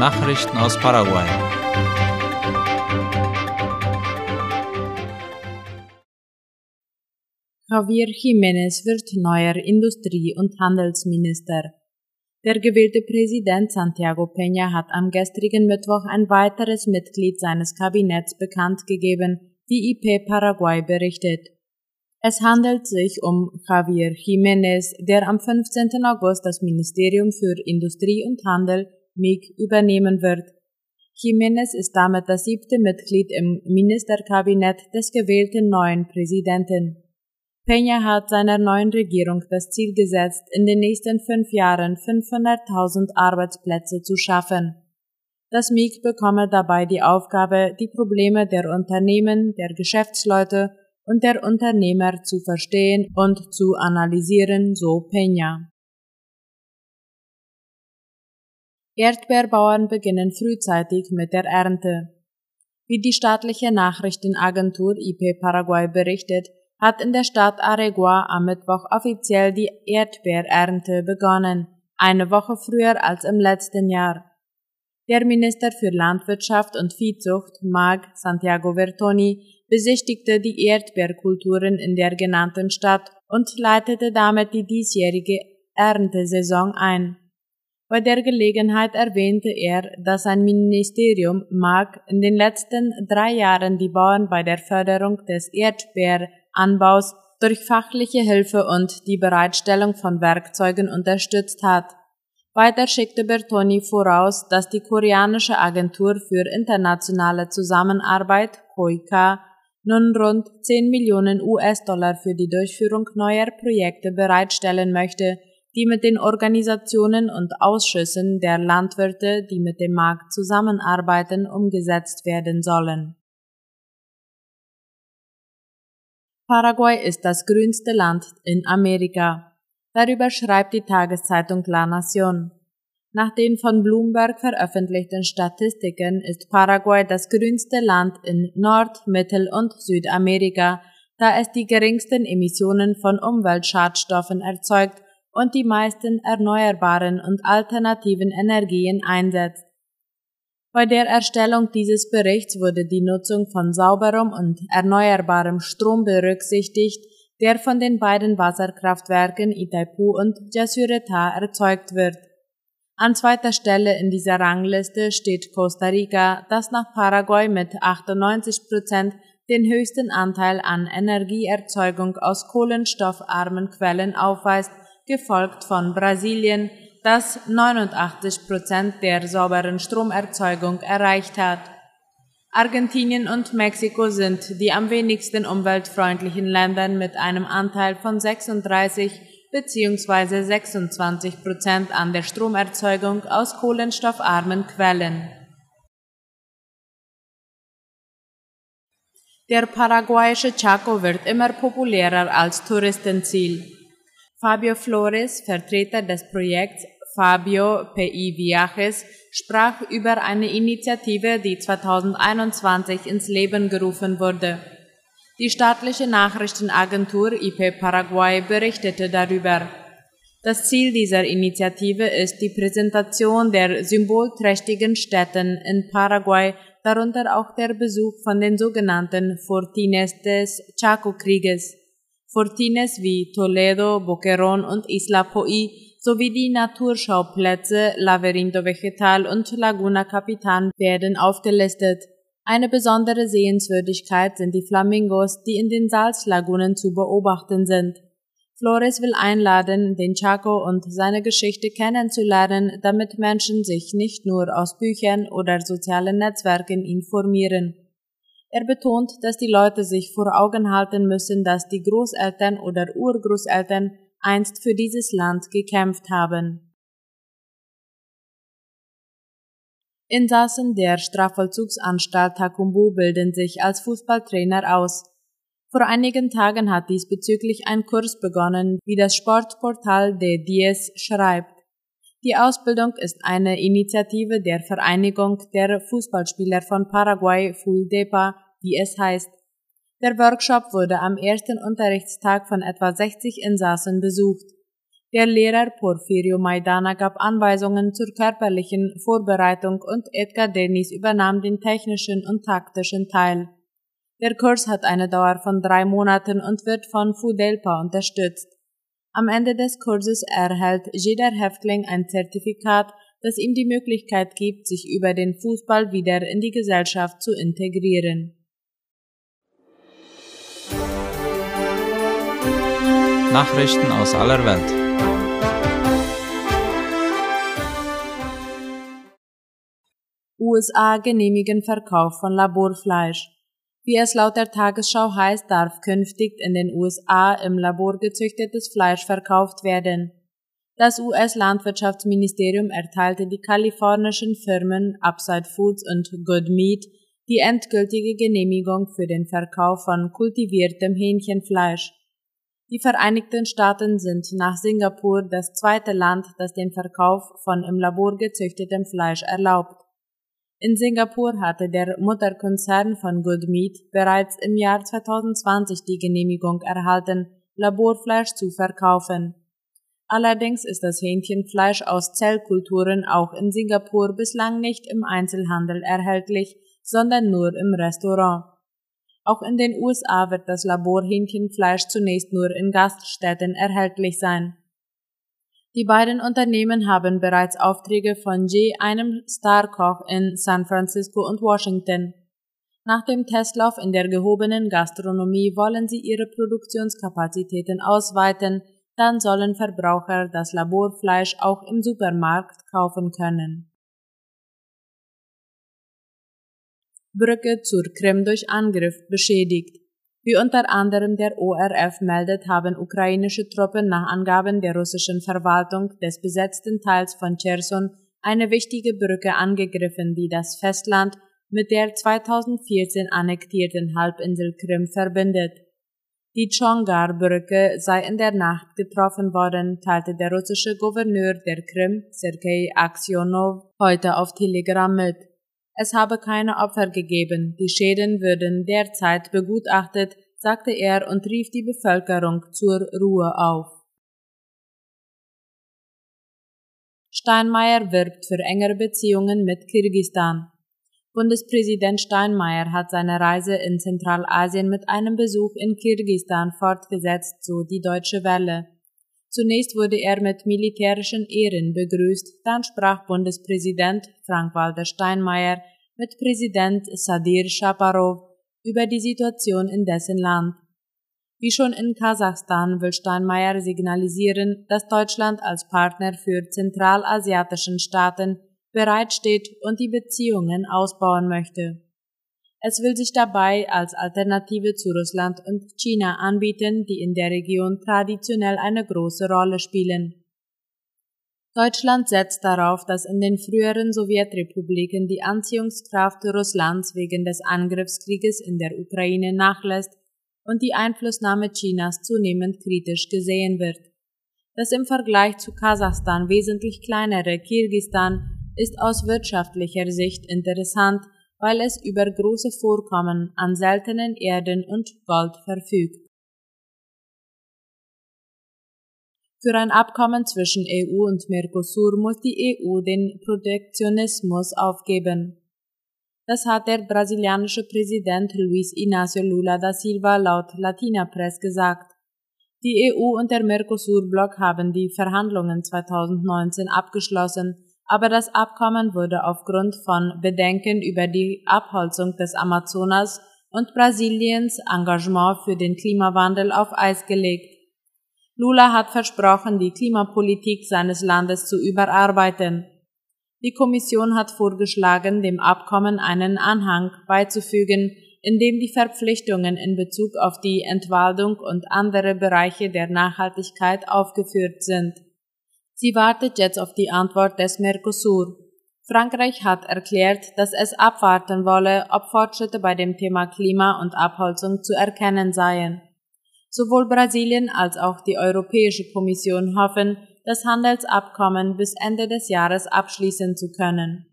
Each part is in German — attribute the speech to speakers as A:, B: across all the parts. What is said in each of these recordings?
A: Nachrichten aus Paraguay.
B: Javier Jiménez wird neuer Industrie- und Handelsminister. Der gewählte Präsident Santiago Peña hat am gestrigen Mittwoch ein weiteres Mitglied seines Kabinetts bekannt gegeben, wie IP Paraguay berichtet. Es handelt sich um Javier Jiménez, der am 15. August das Ministerium für Industrie und Handel MIG übernehmen wird. Jiménez ist damit das siebte Mitglied im Ministerkabinett des gewählten neuen Präsidenten. Peña hat seiner neuen Regierung das Ziel gesetzt, in den nächsten fünf Jahren 500.000 Arbeitsplätze zu schaffen. Das MIG bekomme dabei die Aufgabe, die Probleme der Unternehmen, der Geschäftsleute und der Unternehmer zu verstehen und zu analysieren, so Peña. Erdbeerbauern beginnen frühzeitig mit der Ernte. Wie die staatliche Nachrichtenagentur IP Paraguay berichtet, hat in der Stadt Aregua am Mittwoch offiziell die Erdbeerernte begonnen, eine Woche früher als im letzten Jahr. Der Minister für Landwirtschaft und Viehzucht, Mag Santiago Vertoni, besichtigte die Erdbeerkulturen in der genannten Stadt und leitete damit die diesjährige Erntesaison ein. Bei der Gelegenheit erwähnte er, dass sein Ministerium MAG in den letzten drei Jahren die Bauern bei der Förderung des Erdbeeranbaus durch fachliche Hilfe und die Bereitstellung von Werkzeugen unterstützt hat. Weiter schickte Bertoni voraus, dass die koreanische Agentur für internationale Zusammenarbeit KOIKA nun rund 10 Millionen US-Dollar für die Durchführung neuer Projekte bereitstellen möchte, die mit den Organisationen und Ausschüssen der Landwirte, die mit dem Markt zusammenarbeiten, umgesetzt werden sollen. Paraguay ist das grünste Land in Amerika. Darüber schreibt die Tageszeitung La Nación. Nach den von Bloomberg veröffentlichten Statistiken ist Paraguay das grünste Land in Nord-, Mittel- und Südamerika, da es die geringsten Emissionen von Umweltschadstoffen erzeugt und die meisten erneuerbaren und alternativen Energien einsetzt. Bei der Erstellung dieses Berichts wurde die Nutzung von sauberem und erneuerbarem Strom berücksichtigt, der von den beiden Wasserkraftwerken Itaipu und Jasureta erzeugt wird. An zweiter Stelle in dieser Rangliste steht Costa Rica, das nach Paraguay mit 98 Prozent den höchsten Anteil an Energieerzeugung aus kohlenstoffarmen Quellen aufweist gefolgt von Brasilien, das 89 Prozent der sauberen Stromerzeugung erreicht hat. Argentinien und Mexiko sind die am wenigsten umweltfreundlichen Länder mit einem Anteil von 36 bzw. 26 Prozent an der Stromerzeugung aus kohlenstoffarmen Quellen. Der paraguayische Chaco wird immer populärer als Touristenziel. Fabio Flores, Vertreter des Projekts Fabio PI Viajes, sprach über eine Initiative, die 2021 ins Leben gerufen wurde. Die staatliche Nachrichtenagentur IP Paraguay berichtete darüber. Das Ziel dieser Initiative ist die Präsentation der symbolträchtigen Städten in Paraguay, darunter auch der Besuch von den sogenannten Fortines des Chaco-Krieges. Fortines wie Toledo, Boquerón und Isla Poi sowie die Naturschauplätze Laverinto Vegetal und Laguna Capitan werden aufgelistet. Eine besondere Sehenswürdigkeit sind die Flamingos, die in den Salzlagunen zu beobachten sind. Flores will einladen, den Chaco und seine Geschichte kennenzulernen, damit Menschen sich nicht nur aus Büchern oder sozialen Netzwerken informieren. Er betont, dass die Leute sich vor Augen halten müssen, dass die Großeltern oder Urgroßeltern einst für dieses Land gekämpft haben. Insassen der Strafvollzugsanstalt Takumbu bilden sich als Fußballtrainer aus. Vor einigen Tagen hat diesbezüglich ein Kurs begonnen, wie das Sportportal De Diez schreibt. Die Ausbildung ist eine Initiative der Vereinigung der Fußballspieler von Paraguay FULDEPA, wie es heißt. Der Workshop wurde am ersten Unterrichtstag von etwa 60 Insassen besucht. Der Lehrer Porfirio Maidana gab Anweisungen zur körperlichen Vorbereitung und Edgar Denis übernahm den technischen und taktischen Teil. Der Kurs hat eine Dauer von drei Monaten und wird von Fudelpa unterstützt. Am Ende des Kurses erhält jeder Häftling ein Zertifikat, das ihm die Möglichkeit gibt, sich über den Fußball wieder in die Gesellschaft zu integrieren.
A: Nachrichten aus aller Welt.
B: USA genehmigen Verkauf von Laborfleisch. Wie es laut der Tagesschau heißt, darf künftig in den USA im Labor gezüchtetes Fleisch verkauft werden. Das US-Landwirtschaftsministerium erteilte die kalifornischen Firmen Upside Foods und Good Meat die endgültige Genehmigung für den Verkauf von kultiviertem Hähnchenfleisch. Die Vereinigten Staaten sind nach Singapur das zweite Land, das den Verkauf von im Labor gezüchtetem Fleisch erlaubt. In Singapur hatte der Mutterkonzern von Good Meat bereits im Jahr 2020 die Genehmigung erhalten, Laborfleisch zu verkaufen. Allerdings ist das Hähnchenfleisch aus Zellkulturen auch in Singapur bislang nicht im Einzelhandel erhältlich, sondern nur im Restaurant. Auch in den USA wird das Laborhähnchenfleisch zunächst nur in Gaststätten erhältlich sein. Die beiden Unternehmen haben bereits Aufträge von J, einem Starkoch in San Francisco und Washington. Nach dem Testlauf in der gehobenen Gastronomie wollen sie ihre Produktionskapazitäten ausweiten, dann sollen Verbraucher das Laborfleisch auch im Supermarkt kaufen können. Brücke zur Krim durch Angriff beschädigt. Wie unter anderem der ORF meldet, haben ukrainische Truppen nach Angaben der russischen Verwaltung des besetzten Teils von Cherson eine wichtige Brücke angegriffen, die das Festland mit der 2014 annektierten Halbinsel Krim verbindet. Die Chongar-Brücke sei in der Nacht getroffen worden, teilte der russische Gouverneur der Krim, Sergei Aksionov, heute auf Telegram mit. Es habe keine Opfer gegeben, die Schäden würden derzeit begutachtet, sagte er und rief die Bevölkerung zur Ruhe auf. Steinmeier wirbt für engere Beziehungen mit Kirgistan. Bundespräsident Steinmeier hat seine Reise in Zentralasien mit einem Besuch in Kirgistan fortgesetzt, so die Deutsche Welle. Zunächst wurde er mit militärischen Ehren begrüßt, dann sprach Bundespräsident Frank-Walter Steinmeier mit Präsident Sadir Shaparov über die Situation in dessen Land. Wie schon in Kasachstan will Steinmeier signalisieren, dass Deutschland als Partner für zentralasiatischen Staaten bereitsteht und die Beziehungen ausbauen möchte. Es will sich dabei als Alternative zu Russland und China anbieten, die in der Region traditionell eine große Rolle spielen. Deutschland setzt darauf, dass in den früheren Sowjetrepubliken die Anziehungskraft Russlands wegen des Angriffskrieges in der Ukraine nachlässt und die Einflussnahme Chinas zunehmend kritisch gesehen wird. Das im Vergleich zu Kasachstan wesentlich kleinere Kirgistan ist aus wirtschaftlicher Sicht interessant, weil es über große Vorkommen an seltenen Erden und Gold verfügt. Für ein Abkommen zwischen EU und Mercosur muss die EU den Protektionismus aufgeben. Das hat der brasilianische Präsident Luiz Inácio Lula da Silva laut Latina Press gesagt. Die EU und der Mercosur-Block haben die Verhandlungen 2019 abgeschlossen, aber das Abkommen wurde aufgrund von Bedenken über die Abholzung des Amazonas und Brasiliens Engagement für den Klimawandel auf Eis gelegt. Lula hat versprochen, die Klimapolitik seines Landes zu überarbeiten. Die Kommission hat vorgeschlagen, dem Abkommen einen Anhang beizufügen, in dem die Verpflichtungen in Bezug auf die Entwaldung und andere Bereiche der Nachhaltigkeit aufgeführt sind. Sie wartet jetzt auf die Antwort des Mercosur. Frankreich hat erklärt, dass es abwarten wolle, ob Fortschritte bei dem Thema Klima und Abholzung zu erkennen seien. Sowohl Brasilien als auch die Europäische Kommission hoffen, das Handelsabkommen bis Ende des Jahres abschließen zu können.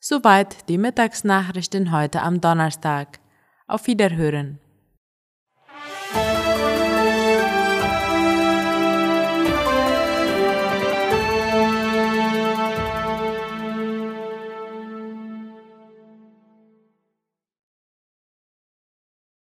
B: Soweit die Mittagsnachrichten heute am Donnerstag. Auf Wiederhören.